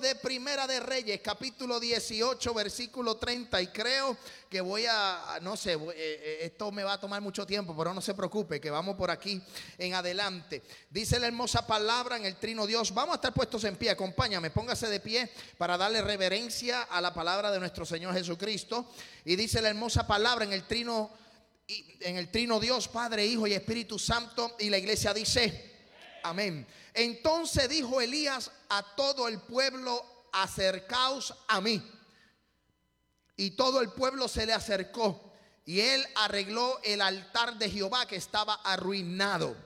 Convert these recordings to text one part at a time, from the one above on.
De Primera de Reyes, capítulo 18, versículo 30. Y creo que voy a, no sé, eh, eh, esto me va a tomar mucho tiempo, pero no se preocupe, que vamos por aquí en adelante. Dice la hermosa palabra en el trino Dios. Vamos a estar puestos en pie, acompáñame, póngase de pie para darle reverencia a la palabra de nuestro Señor Jesucristo. Y dice la hermosa palabra en el trino, en el trino Dios, Padre, Hijo y Espíritu Santo. Y la iglesia dice, amén. Entonces dijo Elías a todo el pueblo, acercaos a mí. Y todo el pueblo se le acercó. Y él arregló el altar de Jehová que estaba arruinado.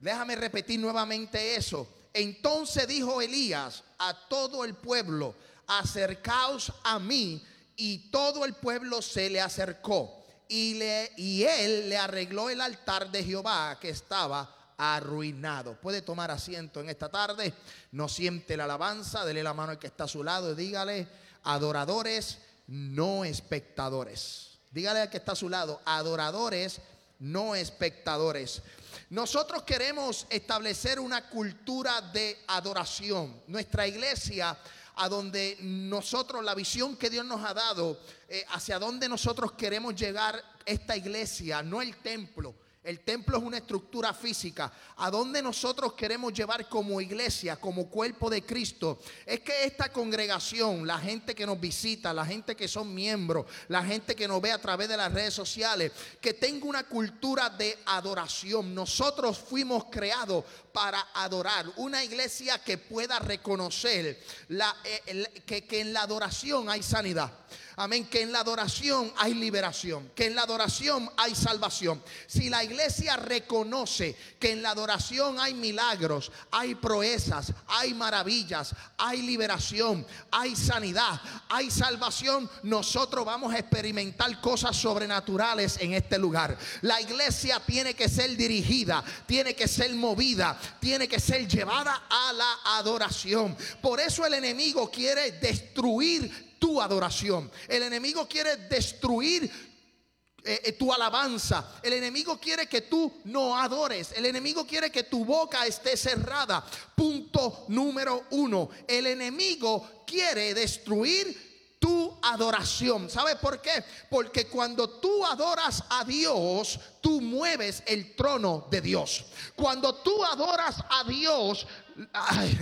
Déjame repetir nuevamente eso. Entonces dijo Elías a todo el pueblo, acercaos a mí. Y todo el pueblo se le acercó. Y, le, y él le arregló el altar de Jehová que estaba arruinado. Puede tomar asiento en esta tarde. No siente la alabanza. Dele la mano al que está a su lado y dígale, adoradores, no espectadores. Dígale al que está a su lado, adoradores, no espectadores. Nosotros queremos establecer una cultura de adoración. Nuestra iglesia a donde nosotros, la visión que Dios nos ha dado, eh, hacia donde nosotros queremos llegar esta iglesia, no el templo el templo es una estructura física. A donde nosotros queremos llevar como iglesia, como cuerpo de Cristo, es que esta congregación, la gente que nos visita, la gente que son miembros, la gente que nos ve a través de las redes sociales, que tenga una cultura de adoración. Nosotros fuimos creados para adorar. Una iglesia que pueda reconocer eh, que, que en la adoración hay sanidad. Amén. Que en la adoración hay liberación. Que en la adoración hay salvación. Si la iglesia reconoce que en la adoración hay milagros, hay proezas, hay maravillas, hay liberación, hay sanidad, hay salvación, nosotros vamos a experimentar cosas sobrenaturales en este lugar. La iglesia tiene que ser dirigida, tiene que ser movida, tiene que ser llevada a la adoración. Por eso el enemigo quiere destruir tu adoración. El enemigo quiere destruir eh, eh, tu alabanza. El enemigo quiere que tú no adores. El enemigo quiere que tu boca esté cerrada. Punto número uno. El enemigo quiere destruir tu adoración. ¿Sabes por qué? Porque cuando tú adoras a Dios, tú mueves el trono de Dios. Cuando tú adoras a Dios,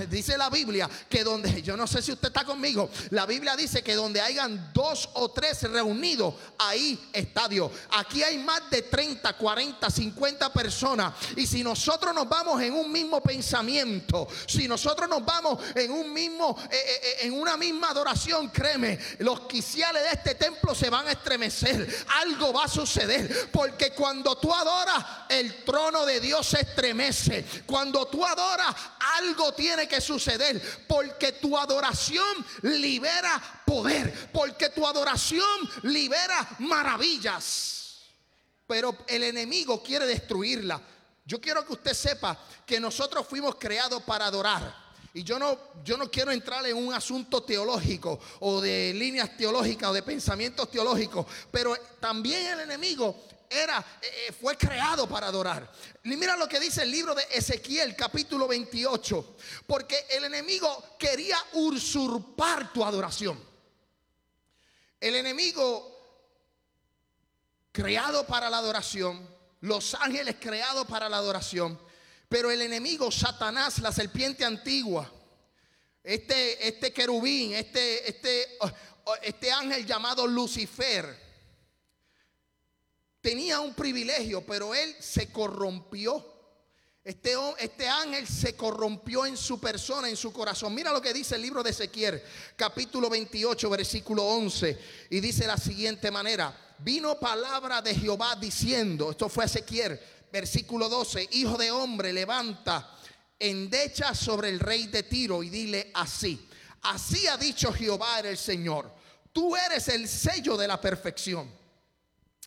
dice la Biblia que donde, yo no sé si usted está conmigo, la Biblia dice que donde hayan dos o tres reunidos, ahí está Dios. Aquí hay más de 30, 40, 50 personas. Y si nosotros nos vamos en un mismo pensamiento, si nosotros nos vamos en un mismo, eh, eh, eh, en una misma adoración, créeme, los quiciales de este templo se van a estremecer. Algo va a suceder. Porque cuando tú adoras, el trono de Dios se estremece. Cuando tú adoras, algo tiene que suceder porque tu adoración libera poder, porque tu adoración libera maravillas. Pero el enemigo quiere destruirla. Yo quiero que usted sepa que nosotros fuimos creados para adorar. Y yo no, yo no quiero entrar en un asunto teológico o de líneas teológicas o de pensamientos teológicos, pero también el enemigo era, eh, fue creado para adorar. Y mira lo que dice el libro de Ezequiel capítulo 28. Porque el enemigo quería usurpar tu adoración. El enemigo creado para la adoración, los ángeles creados para la adoración, pero el enemigo, Satanás, la serpiente antigua, este, este querubín, este, este, este ángel llamado Lucifer, tenía un privilegio, pero él se corrompió. Este, este, ángel se corrompió en su persona, en su corazón. Mira lo que dice el libro de Ezequiel, capítulo 28, versículo 11. Y dice la siguiente manera, vino palabra de Jehová diciendo, esto fue Ezequiel, versículo 12, hijo de hombre, levanta endecha sobre el rey de Tiro y dile así, así ha dicho Jehová el Señor, tú eres el sello de la perfección,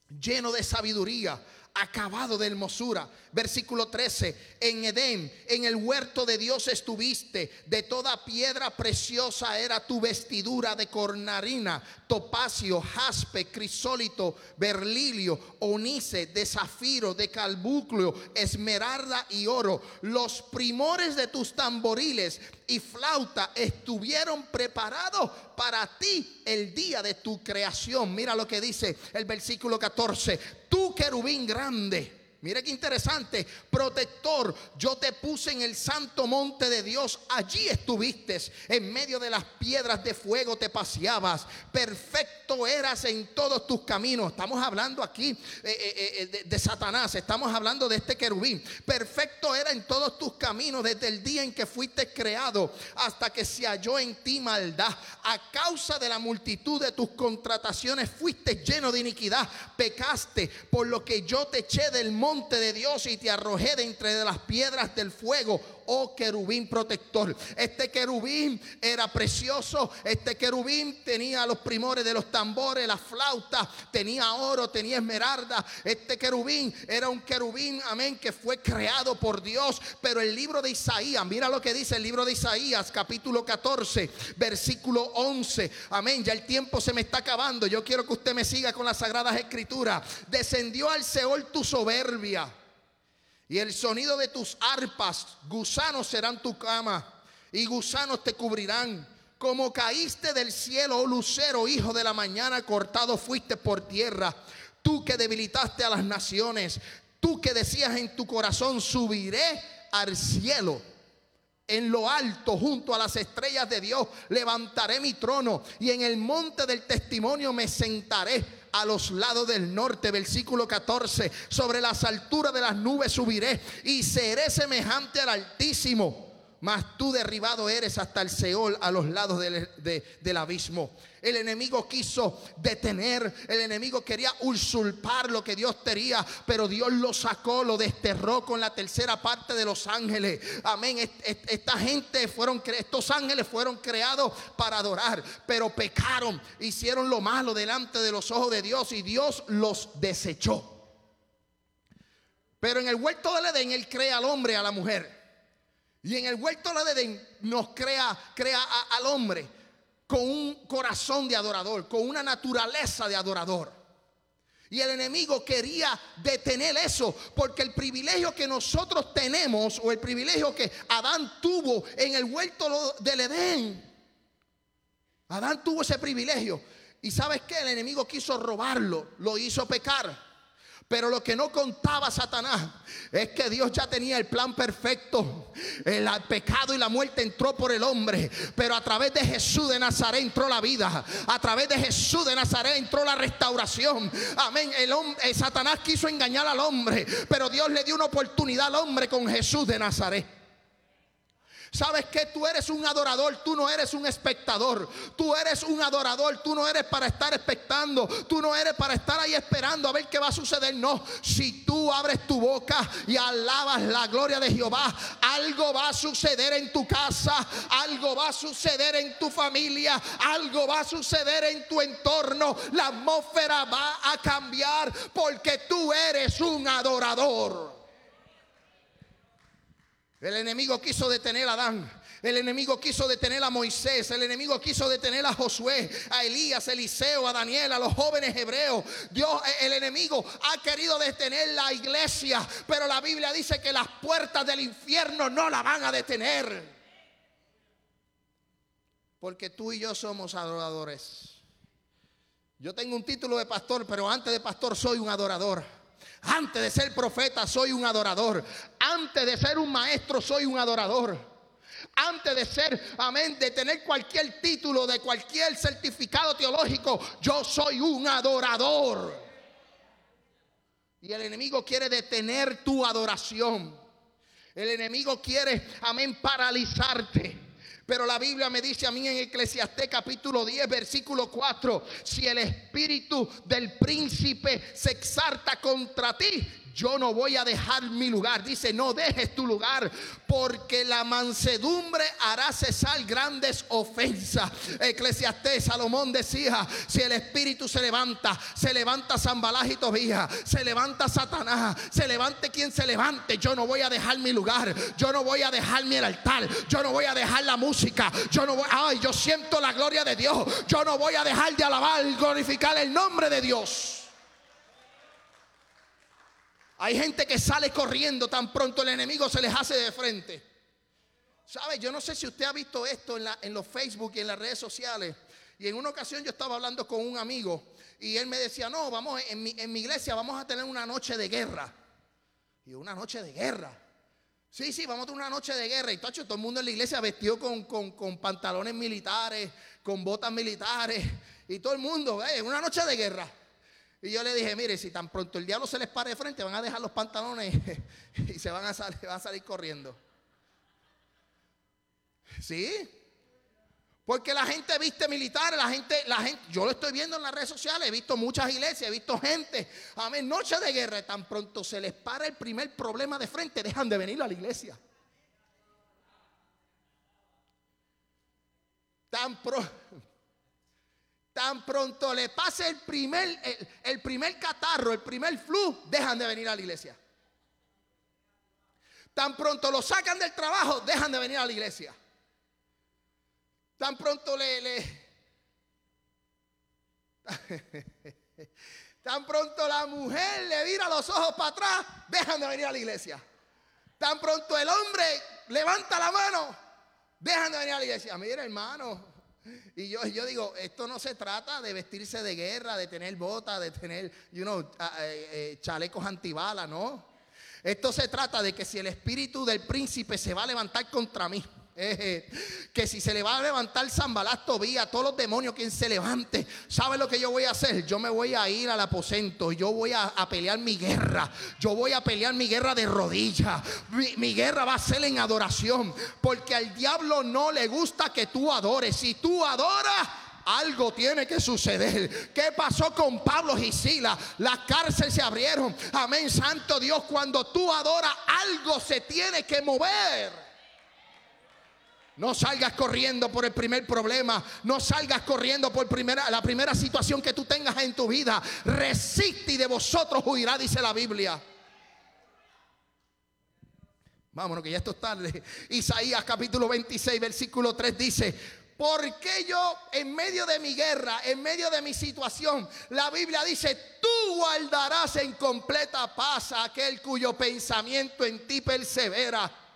lleno de sabiduría acabado de hermosura. Versículo 13, en Edén, en el huerto de Dios estuviste, de toda piedra preciosa era tu vestidura de cornarina, topacio, jaspe, crisólito, berlilio, onice, de zafiro, de calbucleo, esmeralda y oro. Los primores de tus tamboriles y flauta estuvieron preparados para ti el día de tu creación. Mira lo que dice el versículo 14. Tú querubín grande Mire qué interesante, protector, yo te puse en el santo monte de Dios, allí estuviste, en medio de las piedras de fuego te paseabas, perfecto eras en todos tus caminos. Estamos hablando aquí eh, eh, eh, de, de, Satanás, estamos hablando de este querubín. Perfecto era en todos tus caminos desde el día en que fuiste creado hasta que se halló en ti maldad. A causa de la multitud de tus contrataciones fuiste lleno de iniquidad, pecaste, por lo que yo te eché del monte monte de Dios y te arrojé de entre las piedras del fuego oh querubín protector. Este querubín era precioso. Este querubín tenía los primores de los tambores, la flauta, tenía oro, tenía esmeralda. Este querubín era un querubín, amén, que fue creado por Dios. Pero el libro de Isaías, mira lo que dice el libro de Isaías, capítulo 14, versículo 11. Amén, ya el tiempo se me está acabando. Yo quiero que usted me siga con las sagradas escrituras. Descendió al Seol tu soberbia y el sonido de tus arpas, gusanos serán tu cama y gusanos te cubrirán. Como caíste del cielo, oh lucero, hijo de la mañana, cortado fuiste por tierra. Tú que debilitaste a las naciones, tú que decías en tu corazón, subiré al cielo. En lo alto, junto a las estrellas de Dios, levantaré mi trono y en el monte del testimonio me sentaré a los lados del norte, versículo 14, sobre las alturas de las nubes subiré y seré semejante al Altísimo. Mas tú derribado eres hasta el Seol a los lados del, del abismo. El enemigo quiso detener, el enemigo quería usurpar lo que Dios tenía, pero Dios lo sacó, lo desterró con la tercera parte de los ángeles. Amén. Esta gente fueron, estos ángeles fueron creados para adorar, pero pecaron, hicieron lo malo delante de los ojos de Dios y Dios los desechó. Pero en el huerto del Edén Él crea al hombre y a la mujer. Y en el huerto del Edén nos crea, crea al hombre con un corazón de adorador, con una naturaleza de adorador. Y el enemigo quería detener eso, porque el privilegio que nosotros tenemos, o el privilegio que Adán tuvo en el huerto del Edén, Adán tuvo ese privilegio. Y sabes que el enemigo quiso robarlo, lo hizo pecar. Pero lo que no contaba Satanás es que Dios ya tenía el plan perfecto. El pecado y la muerte entró por el hombre, pero a través de Jesús de Nazaret entró la vida. A través de Jesús de Nazaret entró la restauración. Amén. El, hombre, Satanás quiso engañar al hombre, pero Dios le dio una oportunidad al hombre con Jesús de Nazaret. Sabes que tú eres un adorador, tú no eres un espectador. Tú eres un adorador, tú no eres para estar expectando, tú no eres para estar ahí esperando a ver qué va a suceder. No, si tú abres tu boca y alabas la gloria de Jehová, algo va a suceder en tu casa, algo va a suceder en tu familia, algo va a suceder en tu entorno. La atmósfera va a cambiar porque tú eres un adorador. El enemigo quiso detener a Adán. El enemigo quiso detener a Moisés. El enemigo quiso detener a Josué, a Elías, a Eliseo, a Daniel, a los jóvenes hebreos. Dios, el enemigo ha querido detener la iglesia. Pero la Biblia dice que las puertas del infierno no la van a detener. Porque tú y yo somos adoradores. Yo tengo un título de pastor, pero antes de pastor soy un adorador. Antes de ser profeta soy un adorador. Antes de ser un maestro soy un adorador. Antes de ser, amén, de tener cualquier título, de cualquier certificado teológico, yo soy un adorador. Y el enemigo quiere detener tu adoración. El enemigo quiere, amén, paralizarte. Pero la Biblia me dice a mí en Eclesiastés capítulo 10, versículo 4, si el espíritu del príncipe se exalta contra ti, yo no voy a dejar mi lugar. Dice, no dejes tu lugar, porque la mansedumbre hará cesar grandes ofensas. Eclesiastés, Salomón decía, si el espíritu se levanta, se levanta Zambalaj y Tobías, se levanta Satanás, se levante quien se levante, yo no voy a dejar mi lugar, yo no voy a dejar mi altar, yo no voy a dejar la música, yo no voy, ay, yo siento la gloria de Dios, yo no voy a dejar de alabar glorificar el nombre de Dios. Hay gente que sale corriendo tan pronto el enemigo se les hace de frente. ¿Sabe? Yo no sé si usted ha visto esto en, los Facebook y en las redes sociales. Y en una ocasión yo estaba hablando con un amigo y él me decía, no, vamos, en mi, iglesia vamos a tener una noche de guerra. Y una noche de guerra. Sí, sí, vamos a tener una noche de guerra. Y todo el mundo en la iglesia vestido con, con pantalones militares, con botas militares. Y todo el mundo, eh, una noche de guerra. Y yo le dije, mire, si tan pronto el diablo se les pare de frente, van a dejar los pantalones y se van a salir, corriendo. ¿Sí? Porque la gente viste militar, la gente, la gente, yo lo estoy viendo en las redes sociales, he visto muchas iglesias, he visto gente, amén, noche de guerra, tan pronto se les para el primer problema de frente, dejan de venir a la iglesia. Tan pronto Tan pronto le pase el primer, el, primer catarro, el primer flu, dejan de venir a la iglesia. Tan pronto lo sacan del trabajo, dejan de venir a la iglesia. Tan pronto le, le Tan pronto la mujer le vira los ojos para atrás, dejan de venir a la iglesia. Tan pronto el hombre levanta la mano, dejan de venir a la iglesia. Mira, hermano, y yo, yo digo, esto no se trata de vestirse de guerra, de tener botas, de tener, you know, eh, chalecos antibalas, ¿no? Esto se trata de que si el espíritu del príncipe se va a levantar contra mí, que si se le va a levantar Zambalás Tobía, todos los demonios quien se levante, ¿sabe lo que yo voy a hacer? Yo me voy a ir al aposento, yo voy a, pelear mi guerra, yo voy a pelear mi guerra de rodillas, mi, guerra va a ser en adoración, porque al diablo no le gusta que tú adores, si tú adoras, algo tiene que suceder. ¿Qué pasó con Pablo y Sila? Las cárceles se abrieron. Amén, Santo Dios. Cuando tú adoras, algo se tiene que mover. No salgas corriendo por el primer problema. No salgas corriendo por la primera situación que tú tengas en tu vida. Resiste y de vosotros huirá, dice la Biblia. Vámonos, que ya esto es tarde. Isaías capítulo 26, versículo 3 dice, ¿por qué yo en medio de mi guerra, en medio de mi situación, la Biblia dice, tú guardarás en completa paz a aquel cuyo pensamiento en ti persevera?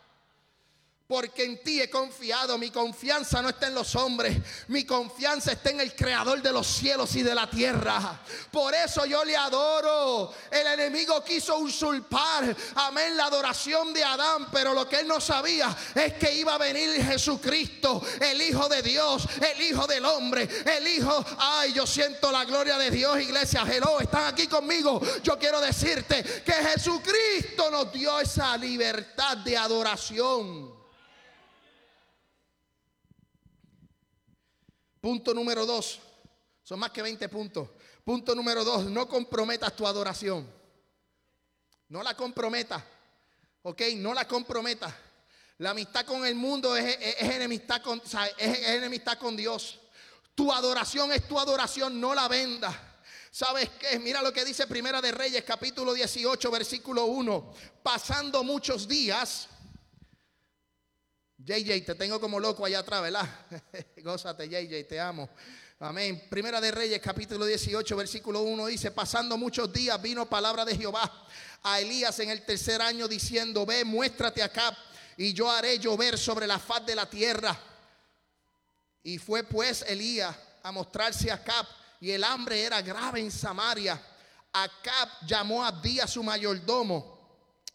Porque en ti he confiado. Mi confianza no está en los hombres, mi confianza está en el creador de los cielos y de la tierra. Por eso yo le adoro. El enemigo quiso usurpar, amén, la adoración de Adán, pero lo que él no sabía es que iba a venir Jesucristo, el Hijo de Dios, el Hijo del hombre, el Hijo, ay, yo siento la gloria de Dios, iglesia. Hello, están aquí conmigo. Yo quiero decirte que Jesucristo nos dio esa libertad de adoración. Punto número dos. Son más que 20 puntos. Punto número dos. No comprometas tu adoración. No la comprometas. ¿Ok? No la comprometas. La amistad con el mundo es, enemistad, con, es enemistad con Dios. Tu adoración es tu adoración, no la venda. ¿Sabes qué? Mira lo que dice Primera de Reyes, capítulo 18, versículo 1. Pasando muchos días, JJ, te tengo como loco allá atrás, ¿verdad? Gózate, JJ, te amo. Amén. Primera de Reyes, capítulo 18, versículo 1 dice, pasando muchos días vino palabra de Jehová a Elías en el tercer año diciendo, ve, muéstrate acá y yo haré llover sobre la faz de la tierra. Y fue pues Elías a mostrarse a Acab y el hambre era grave en Samaria. Acab llamó a Abdía su mayordomo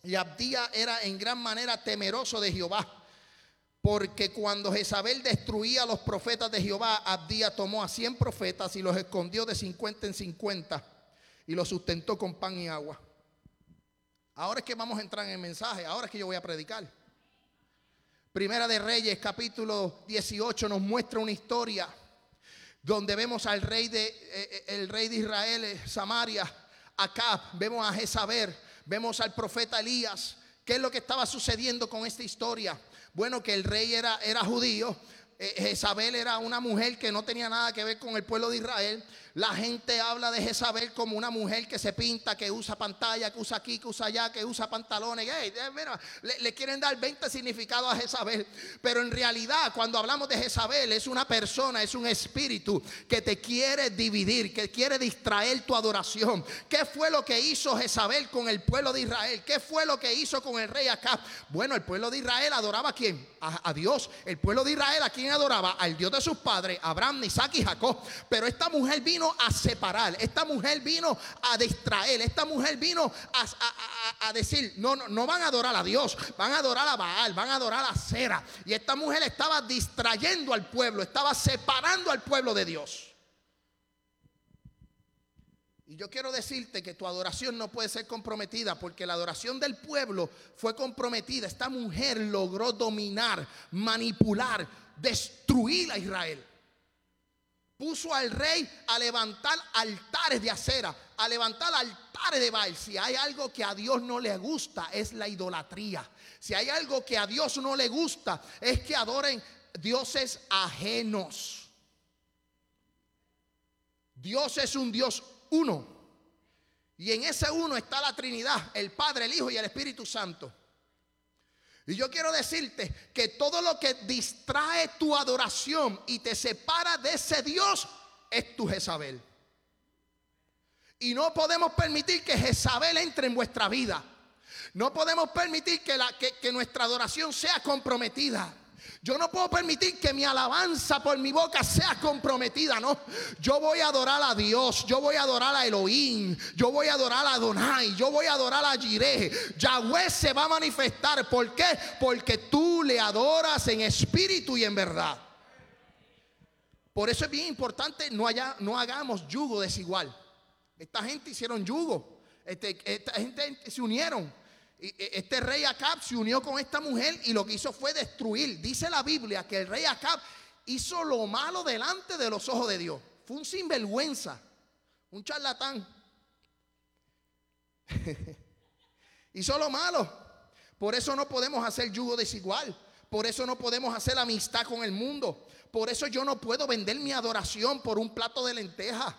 y Abdía era en gran manera temeroso de Jehová. Porque cuando Jezabel destruía a los profetas de Jehová, Abdía tomó a 100 profetas y los escondió de 50 en 50 y los sustentó con pan y agua. Ahora es que vamos a entrar en el mensaje, ahora es que yo voy a predicar. Primera de Reyes, capítulo 18, nos muestra una historia donde vemos al rey de, eh, eh, el rey de Israel, eh, Samaria, Acab, vemos a Jezabel, vemos al profeta Elías. ¿Qué es lo que estaba sucediendo con esta historia? Bueno, que el rey era, era judío, Jezabel era una mujer que no tenía nada que ver con el pueblo de Israel. La gente habla de Jezabel como una mujer que se pinta, que usa pantalla, que usa aquí, que usa allá, que usa pantalones. le, quieren dar 20 significados a Jezabel. Pero en realidad, cuando hablamos de Jezabel, es una persona, es un espíritu que te quiere dividir, que quiere distraer tu adoración. ¿Qué fue lo que hizo Jezabel con el pueblo de Israel? ¿Qué fue lo que hizo con el rey Acab? Bueno, el pueblo de Israel adoraba a quién? A, a Dios. El pueblo de Israel, ¿a quién adoraba? Al Dios de sus padres, Abraham, Isaac y Jacob. Pero esta mujer vino a separar, esta mujer vino a distraer, esta mujer vino a, decir, no, no, no van a adorar a Dios, van a adorar a Baal, van a adorar a Cera. Y esta mujer estaba distrayendo al pueblo, estaba separando al pueblo de Dios. Y yo quiero decirte que tu adoración no puede ser comprometida porque la adoración del pueblo fue comprometida. Esta mujer logró dominar, manipular, destruir a Israel puso al rey a levantar altares de acera, a levantar altares de Baal. Si hay algo que a Dios no le gusta, es la idolatría. Si hay algo que a Dios no le gusta, es que adoren dioses ajenos. Dios es un Dios uno. Y en ese uno está la Trinidad, el Padre, el Hijo y el Espíritu Santo. Y yo quiero decirte que todo lo que distrae tu adoración y te separa de ese Dios es tu Jezabel. Y no podemos permitir que Jezabel entre en vuestra vida. No podemos permitir que, que nuestra adoración sea comprometida. Yo no puedo permitir que mi alabanza por mi boca sea comprometida, no. Yo voy a adorar a Dios, yo voy a adorar a Elohim, yo voy a adorar a Adonai, yo voy a adorar a Jireh. Yahweh se va a manifestar. ¿Por qué? Porque tú le adoras en espíritu y en verdad. Por eso es bien importante no, haya, no hagamos yugo desigual. Esta gente hicieron yugo. Este, esta gente se unieron. E, este rey Acab se unió con esta mujer y lo que hizo fue destruir. Dice la Biblia que el rey Acab hizo lo malo delante de los ojos de Dios. Fue un sinvergüenza, un charlatán. hizo lo malo. Por eso no podemos hacer yugo desigual. Por eso no podemos hacer amistad con el mundo. Por eso yo no puedo vender mi adoración por un plato de lentejas.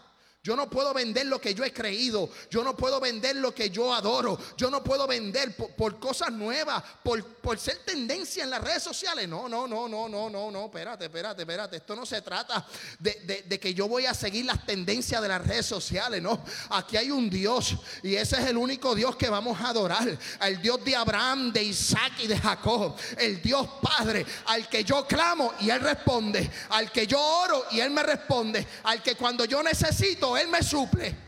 Yo no puedo vender lo que yo he creído. Yo no puedo vender lo que yo adoro. Yo no puedo vender por, cosas nuevas, por, por, ser tendencia en las redes sociales. No, no, no, no, no, no, no. Espérate, espérate, espérate. Esto no se trata de, de que yo voy a seguir las tendencias de las redes sociales. No, aquí hay un Dios y ese es el único Dios que vamos a adorar. El Dios de Abraham, de Isaac y de Jacob. El Dios Padre al que yo clamo y Él responde. Al que yo oro y Él me responde. Al que cuando yo necesito él me suple.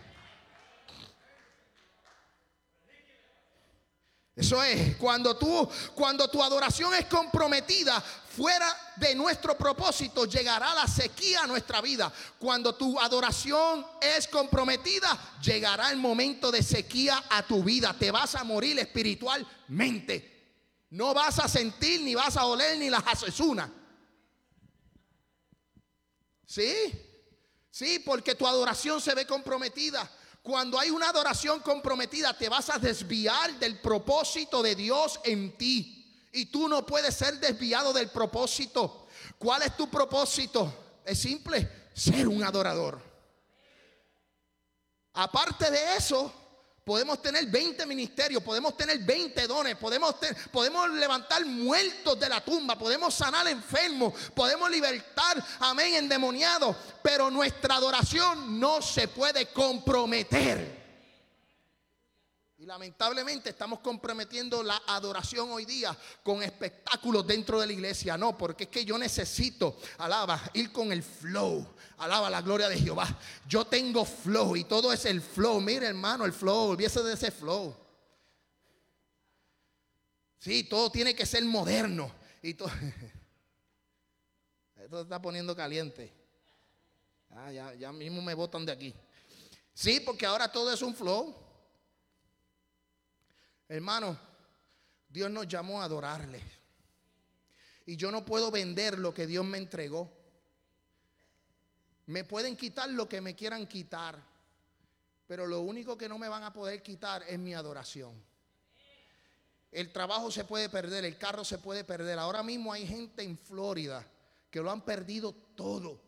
Eso es, cuando tú, cuando tu adoración es comprometida fuera de nuestro propósito, llegará la sequía a nuestra vida. Cuando tu adoración es comprometida, llegará el momento de sequía a tu vida. Te vas a morir espiritualmente. No vas a sentir, ni vas a oler, ni las acesunas. ¿Sí? Sí, porque tu adoración se ve comprometida. Cuando hay una adoración comprometida, te vas a desviar del propósito de Dios en ti. Y tú no puedes ser desviado del propósito. ¿Cuál es tu propósito? Es simple, ser un adorador. Aparte de eso, Podemos tener 20 ministerios, podemos tener 20 dones, podemos, podemos levantar muertos de la tumba, podemos sanar enfermos, podemos libertar, amén, endemoniados. Pero nuestra adoración no se puede comprometer. Lamentablemente estamos comprometiendo la adoración hoy día con espectáculos dentro de la iglesia. No, porque es que yo necesito, alaba, ir con el flow. Alaba la gloria de Jehová. Yo tengo flow y todo es el flow. Mire, hermano, el flow. Olvídese de ese flow. Sí, todo tiene que ser moderno. Y todo. Esto se está poniendo caliente. Ah, ya, ya mismo me botan de aquí. Sí, porque ahora todo es un flow. Hermano, Dios nos llamó a adorarle. Y yo no puedo vender lo que Dios me entregó. Me pueden quitar lo que me quieran quitar. Pero lo único que no me van a poder quitar es mi adoración. El trabajo se puede perder, el carro se puede perder. Ahora mismo hay gente en Florida que lo han perdido todo.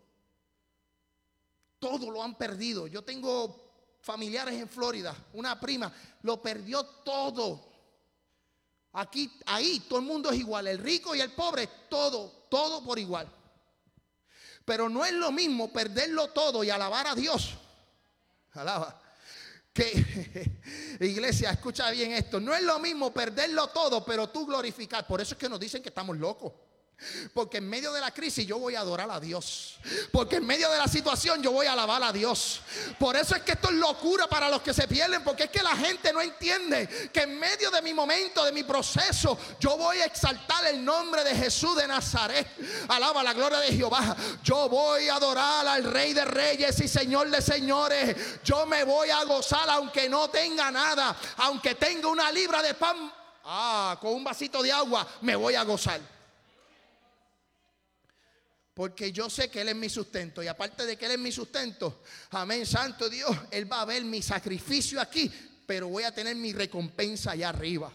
Todo lo han perdido. Yo tengo familiares en Florida, una prima, lo perdió todo. Aquí, ahí, todo el mundo es igual, el rico y el pobre, todo, todo por igual. Pero no es lo mismo perderlo todo y alabar a Dios. Alaba. Que iglesia, escucha bien esto. No es lo mismo perderlo todo, pero tú glorificar. Por eso es que nos dicen que estamos locos. Porque en medio de la crisis yo voy a adorar a Dios. Porque en medio de la situación yo voy a alabar a Dios. Por eso es que esto es locura para los que se pierden. Porque es que la gente no entiende que en medio de mi momento, de mi proceso, yo voy a exaltar el nombre de Jesús de Nazaret. Alaba la gloria de Jehová. Yo voy a adorar al Rey de Reyes y Señor de Señores. Yo me voy a gozar aunque no tenga nada. Aunque tenga una libra de pan. Ah, con un vasito de agua me voy a gozar. Porque yo sé que Él es mi sustento. Y aparte de que Él es mi sustento, amén, Santo Dios, Él va a ver mi sacrificio aquí, pero voy a tener mi recompensa allá arriba.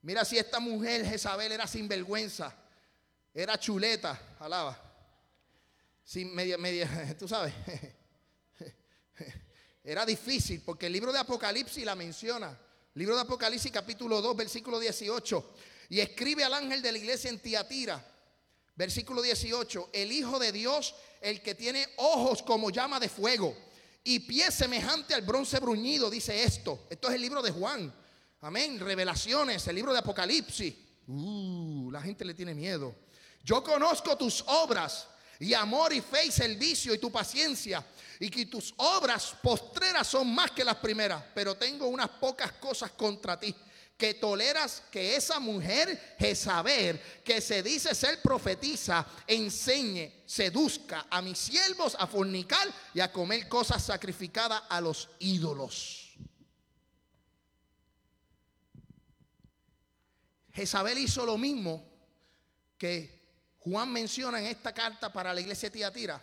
Mira si esta mujer Jezabel era sinvergüenza, era chuleta, alaba. Sin media, media, tú sabes. Era difícil porque el libro de Apocalipsis la menciona. Libro de Apocalipsis capítulo 2, versículo 18. Y escribe al ángel de la iglesia en Tiatira, versículo 18, el Hijo de Dios, el que tiene ojos como llama de fuego y pies semejante al bronce bruñido, dice esto. Esto es el libro de Juan. Amén. Revelaciones, el libro de Apocalipsis. Uh, la gente le tiene miedo. Yo conozco tus obras y amor y fe y servicio y tu paciencia y que tus obras postreras son más que las primeras, pero tengo unas pocas cosas contra ti que toleras que esa mujer Jezabel, que se dice ser profetiza, enseñe, seduzca a mis siervos a fornicar y a comer cosas sacrificadas a los ídolos. Jezabel hizo lo mismo que Juan menciona en esta carta para la iglesia de Tiatira,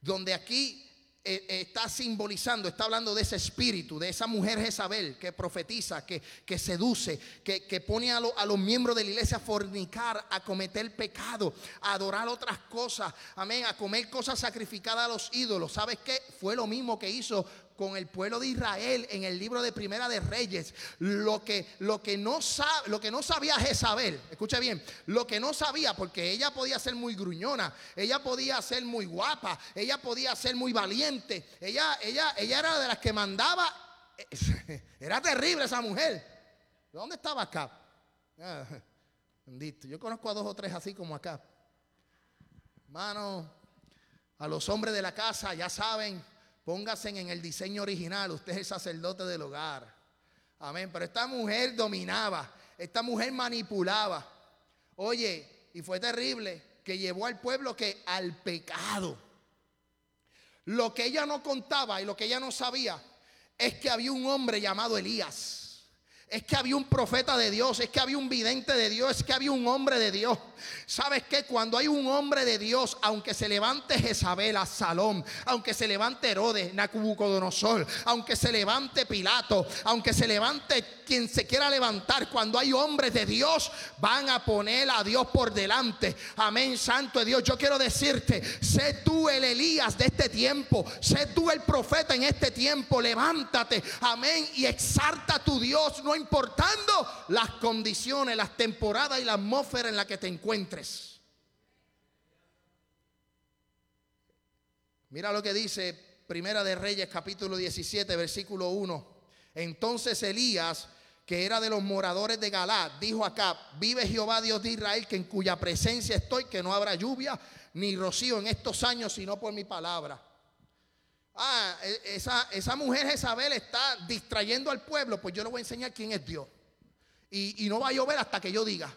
donde aquí eh, eh, está simbolizando, está hablando de ese espíritu, de esa mujer Jezabel que profetiza, que, que seduce, que, que pone a, a, los miembros de la iglesia a fornicar, a cometer pecado, a adorar otras cosas, amén, a comer cosas sacrificadas a los ídolos. ¿Sabes qué? Fue lo mismo que hizo con el pueblo de Israel en el libro de Primera de Reyes. Lo que, lo que, no, sabe, lo que no sabía Jezabel, escucha bien, lo que no sabía, porque ella podía ser muy gruñona, ella podía ser muy guapa, ella podía ser muy valiente, ella, ella, ella era de las que mandaba, era terrible esa mujer. ¿Dónde estaba acá? Ah, bendito, yo conozco a dos o tres así como acá. Hermano, a los hombres de la casa ya saben Póngase en el diseño original. Usted es el sacerdote del hogar. Amén. Pero esta mujer dominaba. Esta mujer manipulaba. Oye, y fue terrible que llevó al pueblo que al pecado. Lo que ella no contaba y lo que ella no sabía es que había un hombre llamado Elías es que había un profeta de Dios, es que había un vidente de Dios, es que había un hombre de Dios. ¿Sabes qué? Cuando hay un hombre de Dios, aunque se levante Jezabel, Salom, aunque se levante Herodes, Nacubucodonosor, aunque se levante Pilato, aunque se levante quien se quiera levantar, cuando hay hombres de Dios, van a poner a Dios por delante. Amén, Santo de Dios. Yo quiero decirte, sé tú el Elías de este tiempo, sé tú el profeta en este tiempo, levántate, amén, y exalta a tu Dios. No importando las condiciones, las temporadas y la atmósfera en la que te encuentres. Mira lo que dice Primera de Reyes capítulo 17 versículo 1. Entonces Elías, que era de los moradores de Galad, dijo acá, vive Jehová Dios de Israel, que en cuya presencia estoy, que no habrá lluvia ni rocío en estos años, sino por mi palabra. Ah, e, esa, esa mujer Jezabel está distrayendo al pueblo, pues yo le voy a enseñar quién es Dios. Y, y no va a llover hasta que yo diga.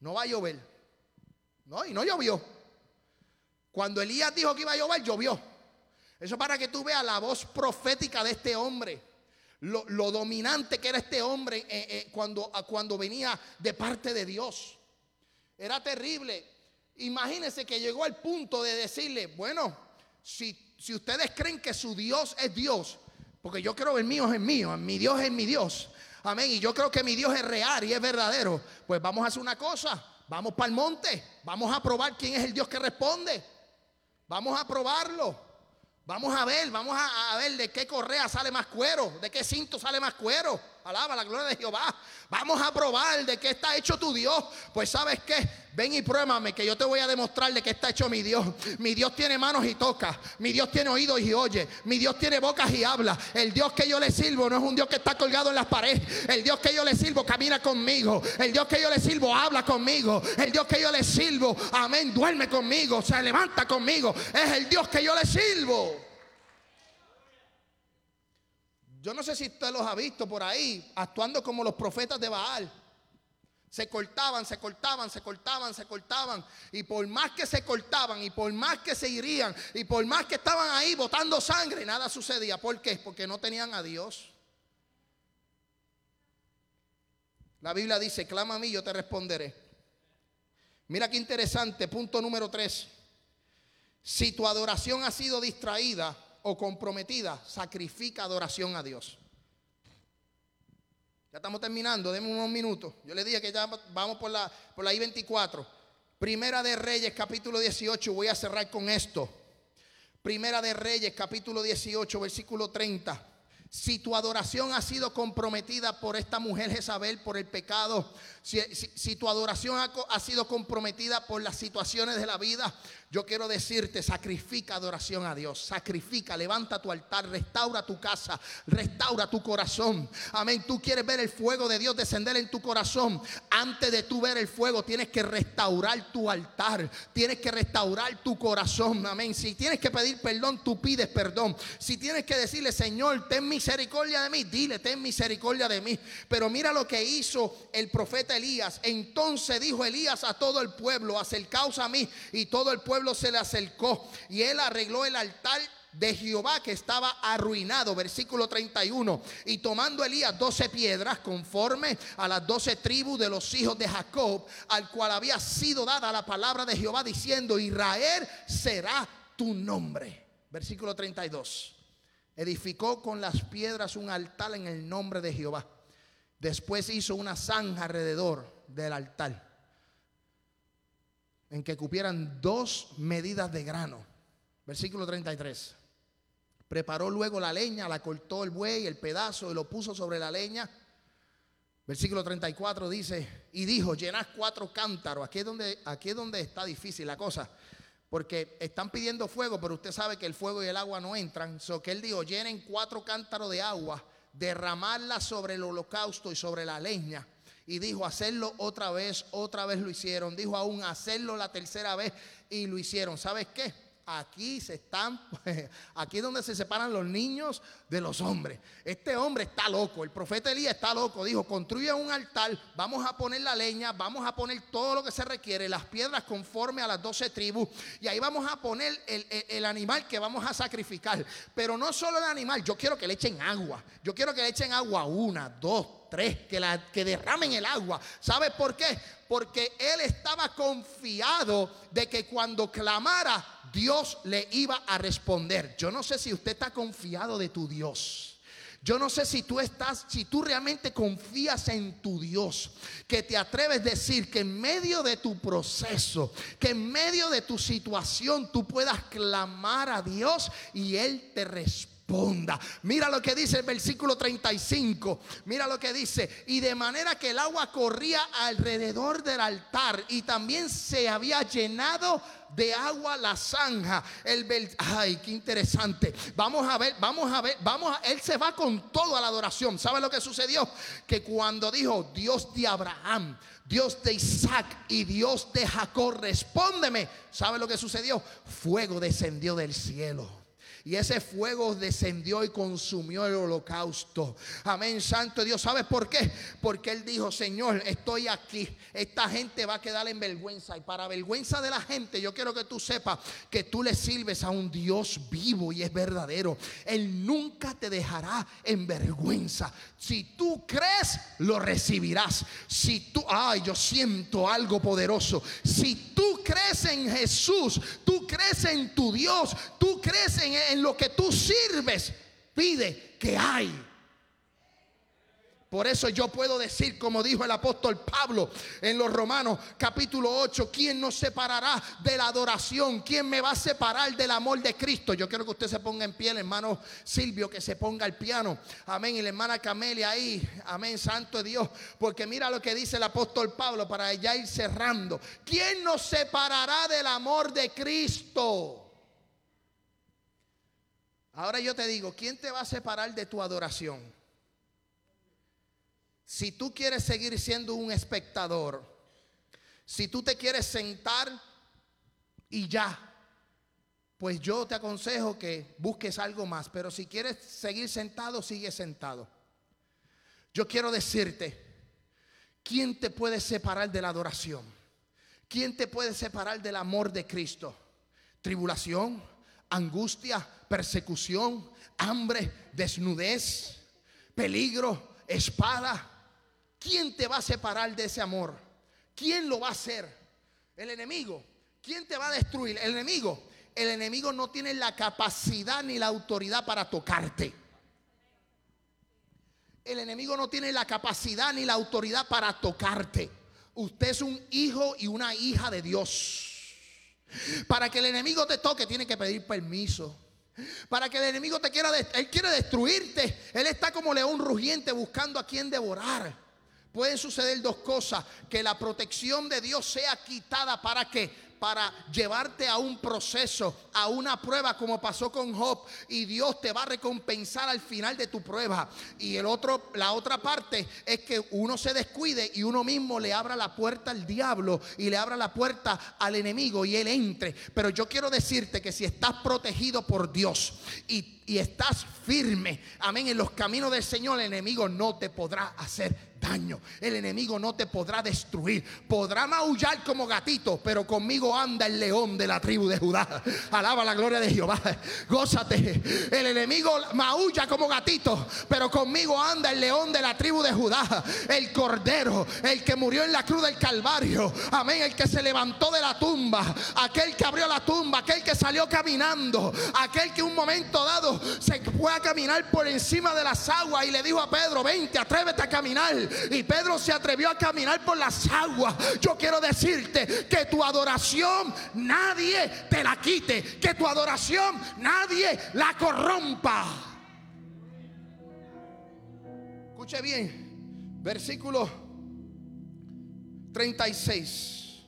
No va a llover. No, y no llovió. Cuando Elías dijo que iba a llover, llovió. Eso para que tú veas la voz profética de este hombre. Lo, dominante que era este hombre eh, eh, cuando, cuando venía de parte de Dios. Era terrible. Imagínense que llegó al punto de decirle, bueno, si, si ustedes creen que su Dios es Dios, porque yo creo que el mío es el mío, mi Dios es mi Dios. Amén. Y yo creo que mi Dios es real y es verdadero. Pues vamos a hacer una cosa. Vamos para el monte. Vamos a probar quién es el Dios que responde. Vamos a probarlo. Vamos a ver, vamos a, ver de qué correa sale más cuero, de qué cinto sale más cuero. Alaba la gloria de Jehová. Vamos a probar de qué está hecho tu Dios. Pues sabes qué, ven y pruébame que yo te voy a demostrar de qué está hecho mi Dios. Mi Dios tiene manos y toca. Mi Dios tiene oídos y oye. Mi Dios tiene bocas y habla. El Dios que yo le sirvo no es un Dios que está colgado en las paredes. El Dios que yo le sirvo camina conmigo. El Dios que yo le sirvo habla conmigo. El Dios que yo le sirvo, amén, duerme conmigo, se levanta conmigo. Es el Dios que yo le sirvo. Yo no sé si usted los ha visto por ahí, actuando como los profetas de Baal. Se cortaban, se cortaban, se cortaban, se cortaban. Y por más que se cortaban, y por más que se irían, y por más que estaban ahí botando sangre, nada sucedía. ¿Por qué? Porque no tenían a Dios. La Biblia dice, clama a mí, yo te responderé. Mira qué interesante, punto número tres. Si tu adoración ha sido distraída, o comprometida, sacrifica adoración a Dios. Ya estamos terminando, denme unos minutos. Yo le dije que ya vamos por la, por la I-24. Primera de Reyes, capítulo 18. Voy a cerrar con esto. Primera de Reyes, capítulo 18, versículo 30. Si tu adoración ha sido comprometida por esta mujer Jezabel, por el pecado, si, tu adoración ha, sido comprometida por las situaciones de la vida, yo quiero decirte, sacrifica adoración a Dios, sacrifica, levanta tu altar, restaura tu casa, restaura tu corazón. Amén. Tú quieres ver el fuego de Dios descender en tu corazón. Antes de tú ver el fuego, tienes que restaurar tu altar, tienes que restaurar tu corazón. Amén. Si tienes que pedir perdón, tú pides perdón. Si tienes que decirle, Señor, ten misericordia de mí, dile, ten misericordia de mí. Pero mira lo que hizo el profeta Elías. Entonces dijo Elías a todo el pueblo, acercaos a mí y todo el pueblo se le acercó y él arregló el altar de Jehová que estaba arruinado, versículo 31. Y tomando Elías doce piedras conforme a las doce tribus de los hijos de Jacob, al cual había sido dada la palabra de Jehová diciendo, Israel será tu nombre. Versículo 32. Edificó con las piedras un altar en el nombre de Jehová. Después hizo una zanja alrededor del altar en que cupieran dos medidas de grano. Versículo 33. Preparó luego la leña, la cortó el buey, el pedazo y lo puso sobre la leña. Versículo 34 dice, y dijo, llenad cuatro cántaros. Aquí es donde, aquí es donde está difícil la cosa. Porque están pidiendo fuego, pero usted sabe que el fuego y el agua no entran. So que él dijo, llenen cuatro cántaros de agua, derramarla sobre el holocausto y sobre la leña y dijo hacerlo otra vez, otra vez lo hicieron. Dijo aún hacerlo la tercera vez y lo hicieron. ¿Sabes qué? Aquí se están, aquí es donde se separan los niños de los hombres. Este hombre está loco, el profeta Elías está loco. Dijo, construye un altar, vamos a poner la leña, vamos a poner todo lo que se requiere, las piedras conforme a las doce tribus, y ahí vamos a poner el, animal que vamos a sacrificar. Pero no solo el animal, yo quiero que le echen agua, yo quiero que le echen agua una, dos, tres, que, que derramen el agua. ¿Sabe por qué? Porque él estaba confiado de que cuando clamara, Dios le iba a responder. Yo no sé si usted está confiado de tu Dios. Yo no sé si tú estás, si tú realmente confías en tu Dios, que te atreves a decir que en medio de tu proceso, que en medio de tu situación tú puedas clamar a Dios y Él te responde Mira lo que dice el versículo 35. Mira lo que dice. Y de manera que el agua corría alrededor del altar y también se había llenado de agua la zanja. El ay, qué interesante. Vamos a ver, vamos a ver, vamos a él se va con todo a la adoración. ¿Sabe lo que sucedió? Que cuando dijo Dios de Abraham, Dios de Isaac y Dios de Jacob, respóndeme. ¿Sabe lo que sucedió? Fuego descendió del cielo Y ese fuego descendió y consumió el holocausto. Amén, Santo Dios. ¿Sabes por qué? Porque Él dijo, Señor, estoy aquí. Esta gente va a quedar en vergüenza. Y para vergüenza de la gente, yo quiero que tú sepas que tú le sirves a un Dios vivo y es verdadero. Él nunca te dejará en vergüenza. Si tú crees, lo recibirás. Si tú, ay, yo siento algo poderoso. Si tú crees en Jesús, tú crees en tu Dios, tú crees en, en lo que tú sirves, pide que hay. Por eso yo puedo decir, como dijo el apóstol Pablo en los Romanos capítulo 8, ¿quién nos separará de la adoración? ¿Quién me va a separar del amor de Cristo? Yo quiero que usted se ponga en pie, el hermano Silvio, que se ponga al piano. Amén. Y la hermana Camelia ahí. Amén, santo Dios. Porque mira lo que dice el apóstol Pablo para ya ir cerrando. ¿Quién nos separará del amor de Cristo? Ahora yo te digo, ¿quién te va a separar de tu adoración? Si tú quieres seguir siendo un espectador, si tú te quieres sentar y ya, pues yo te aconsejo que busques algo más. Pero si quieres seguir sentado, sigue sentado. Yo quiero decirte, ¿quién te puede separar de la adoración? ¿Quién te puede separar del amor de Cristo? Tribulación, angustia, persecución, hambre, desnudez, peligro, espada. ¿Quién te va a separar de ese amor? ¿Quién lo va a hacer? El enemigo. ¿Quién te va a destruir? El enemigo. El enemigo no tiene la capacidad ni la autoridad para tocarte. El enemigo no tiene la capacidad ni la autoridad para tocarte. Usted es un hijo y una hija de Dios. Para que el enemigo te toque tiene que pedir permiso. Para que el enemigo te quiera, él quiere destruirte. Él está como león rugiente buscando a quien devorar pueden suceder dos cosas. Que la protección de Dios sea quitada para que para llevarte a un proceso, a una prueba como pasó con Job y Dios te va a recompensar al final de tu prueba. Y el otro la otra parte es que uno se descuide y uno mismo le abra la puerta al diablo y le abra la puerta al enemigo y él entre. Pero yo quiero decirte que si estás protegido por Dios y, y estás firme, amén, en los caminos del Señor, el enemigo no te podrá hacer daño. El enemigo no te podrá destruir. Podrá maullar como gatito, pero conmigo anda el león de la tribu de Judá. Alaba la gloria de Jehová. Gózate. El enemigo maulla como gatito, pero conmigo anda el león de la tribu de Judá. El cordero, el que murió en la cruz del Calvario. Amén. El que se levantó de la tumba. Aquel que abrió la tumba. Aquel que salió caminando. Aquel que un momento dado se fue a caminar por encima de las aguas y le dijo a Pedro, vente, atrévete a caminar y Pedro se atrevió a caminar por las aguas. Yo quiero decirte que tu adoración nadie te la quite, que tu adoración nadie la corrompa. Escuche bien, versículo 36.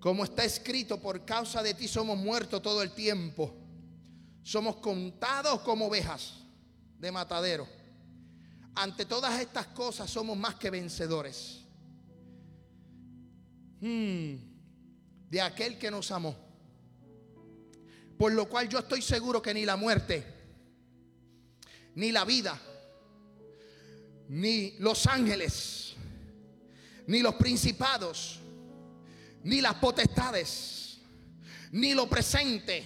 Como está escrito, por causa de ti somos muertos todo el tiempo. Somos contados como ovejas de matadero. Ante todas estas cosas somos más que vencedores. Hmm, de aquel que nos amó. Por lo cual yo estoy seguro que ni la muerte, ni la vida, ni los ángeles, ni los principados, ni las potestades, ni lo presente,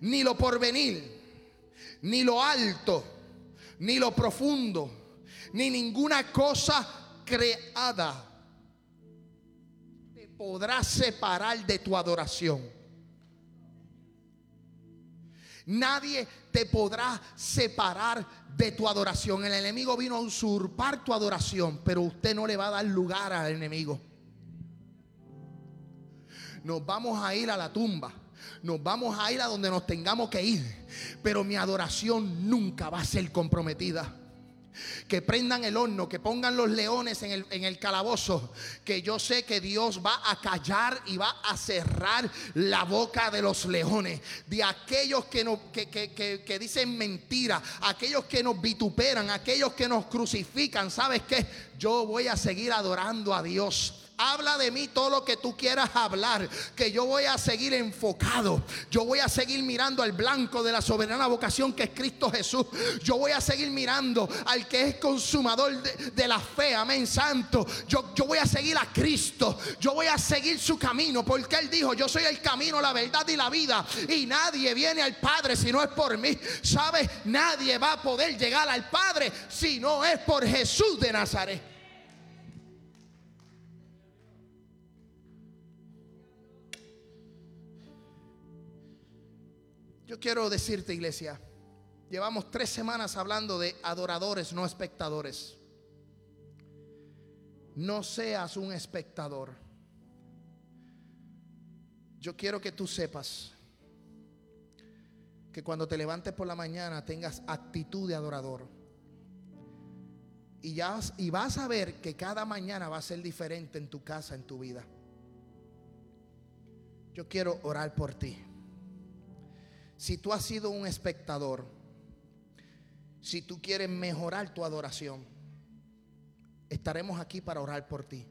ni lo porvenir ni lo alto, ni lo profundo, ni ninguna cosa creada te podrá separar de tu adoración. Nadie te podrá separar de tu adoración. El enemigo vino a usurpar tu adoración, pero usted no le va a dar lugar al enemigo. Nos vamos a ir a la tumba nos vamos a ir a donde nos tengamos que ir. Pero mi adoración nunca va a ser comprometida. Que prendan el horno, que pongan los leones en el, calabozo. Que yo sé que Dios va a callar y va a cerrar la boca de los leones. De aquellos que, que, que, que dicen mentira. Aquellos que nos vituperan. Aquellos que nos crucifican. ¿Sabes qué? Yo voy a seguir adorando a Dios habla de mí todo lo que tú quieras hablar, que yo voy a seguir enfocado, yo voy a seguir mirando al blanco de la soberana vocación que es Cristo Jesús, yo voy a seguir mirando al que es consumador de, la fe, amén, santo, yo, yo voy a seguir a Cristo, yo voy a seguir su camino, porque Él dijo, yo soy el camino, la verdad y la vida, y nadie viene al Padre si no es por mí, ¿sabes? Nadie va a poder llegar al Padre si no es por Jesús de Nazaret. Yo quiero decirte, iglesia, llevamos tres semanas hablando de adoradores, no espectadores. No seas un espectador. Yo quiero que tú sepas que cuando te levantes por la mañana tengas actitud de adorador. Y, ya, y vas a ver que cada mañana va a ser diferente en tu casa, en tu vida. Yo quiero orar por ti. Si tú has sido un espectador, si tú quieres mejorar tu adoración, estaremos aquí para orar por ti.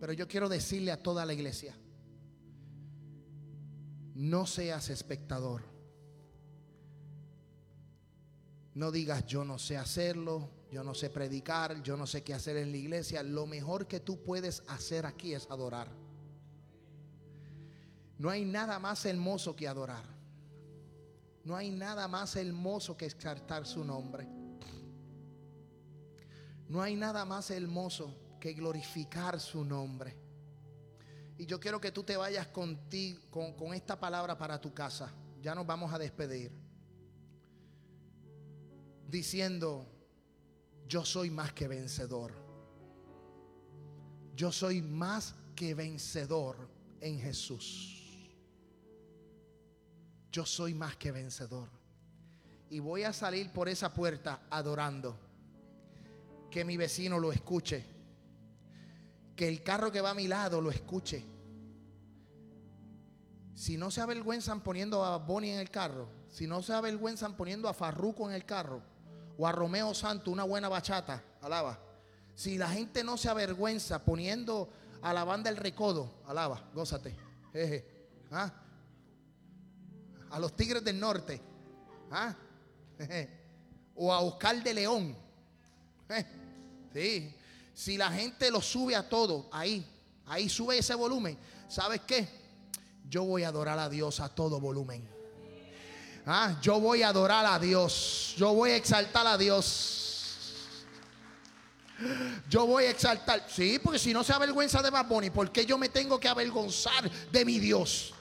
Pero yo quiero decirle a toda la iglesia, no seas espectador. No digas yo no sé hacerlo, yo no sé predicar, yo no sé qué hacer en la iglesia. Lo mejor que tú puedes hacer aquí es adorar. No hay nada más hermoso que adorar. No hay nada más hermoso que exaltar su nombre. No hay nada más hermoso que glorificar su nombre. Y yo quiero que tú te vayas contigo, con, con esta palabra para tu casa. Ya nos vamos a despedir. Diciendo, yo soy más que vencedor. Yo soy más que vencedor en Jesús yo soy más que vencedor. Y voy a salir por esa puerta adorando. Que mi vecino lo escuche. Que el carro que va a mi lado lo escuche. Si no se avergüenzan poniendo a Bonnie en el carro, si no se avergüenzan poniendo a Farruco en el carro, o a Romeo Santo una buena bachata, alaba. Si la gente no se avergüenza poniendo a la banda El Recodo, alaba, gózate. Jeje. ¿Ah? A los Tigres del Norte, ¿ah? o a Oscar de León. Sí. Si la gente lo sube a todo, ahí, ahí sube ese volumen, ¿sabes qué? Yo voy a adorar a Dios a todo volumen. ¿Ah? Yo voy a adorar a Dios. Yo voy a exaltar a Dios. Yo voy a exaltar. Sí, porque si no se avergüenza de Bad ¿por qué yo me tengo que avergonzar de mi Dios?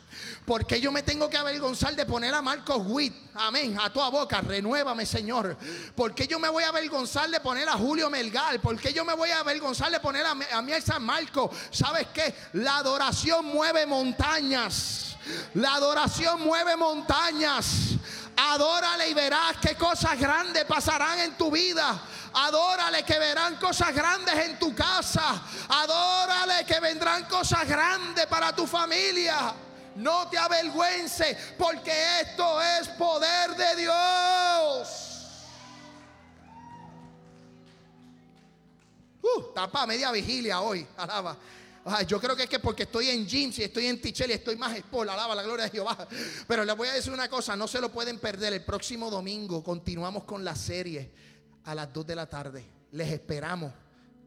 Porque yo me tengo que avergonzar de poner a Marcos Witt? Amén. A toda boca. Renuévame, Señor. Porque yo me voy a avergonzar de poner a Julio Melgal? Porque yo me voy a avergonzar de poner a, a mí San Marco? ¿Sabes qué? La adoración mueve montañas. La adoración mueve montañas. Adórale y verás qué cosas grandes pasarán en tu vida. Adórale que verán cosas grandes en tu casa. Adórale que vendrán cosas grandes para tu familia. No te avergüences, porque esto es poder de Dios. Uh, tapa media vigilia hoy, alaba. yo creo que es que porque estoy en jeans y estoy en tichel y estoy más espola, alaba la gloria de Jehová. Pero les voy a decir una cosa, no se lo pueden perder. El próximo domingo continuamos con la serie a las 2 de la tarde. Les esperamos.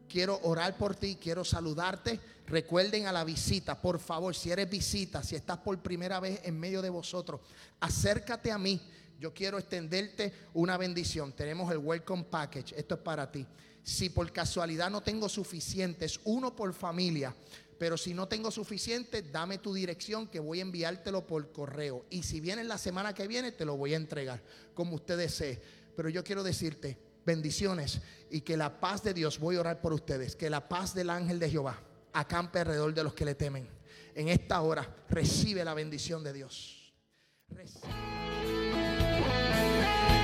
Quiero orar por ti, quiero saludarte. Recuerden a la visita, por favor, si eres visita, si estás por primera vez en medio de vosotros, acércate a mí. Yo quiero extenderte una bendición. Tenemos el Welcome Package. Esto es para ti. Si por casualidad no tengo suficientes, uno por familia, pero si no tengo suficiente, dame tu dirección que voy a enviártelo por correo. Y si vienes la semana que viene, te lo voy a entregar, como usted desee. Pero yo quiero decirte, bendiciones y que la paz de Dios, voy a orar por ustedes, que la paz del ángel de Jehová acampe alrededor de los que le temen. En esta hora recibe la bendición de Dios.